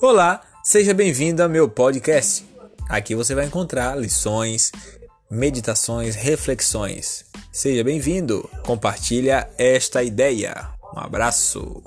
Olá, seja bem-vindo ao meu podcast. Aqui você vai encontrar lições, meditações, reflexões. Seja bem-vindo, compartilha esta ideia. Um abraço.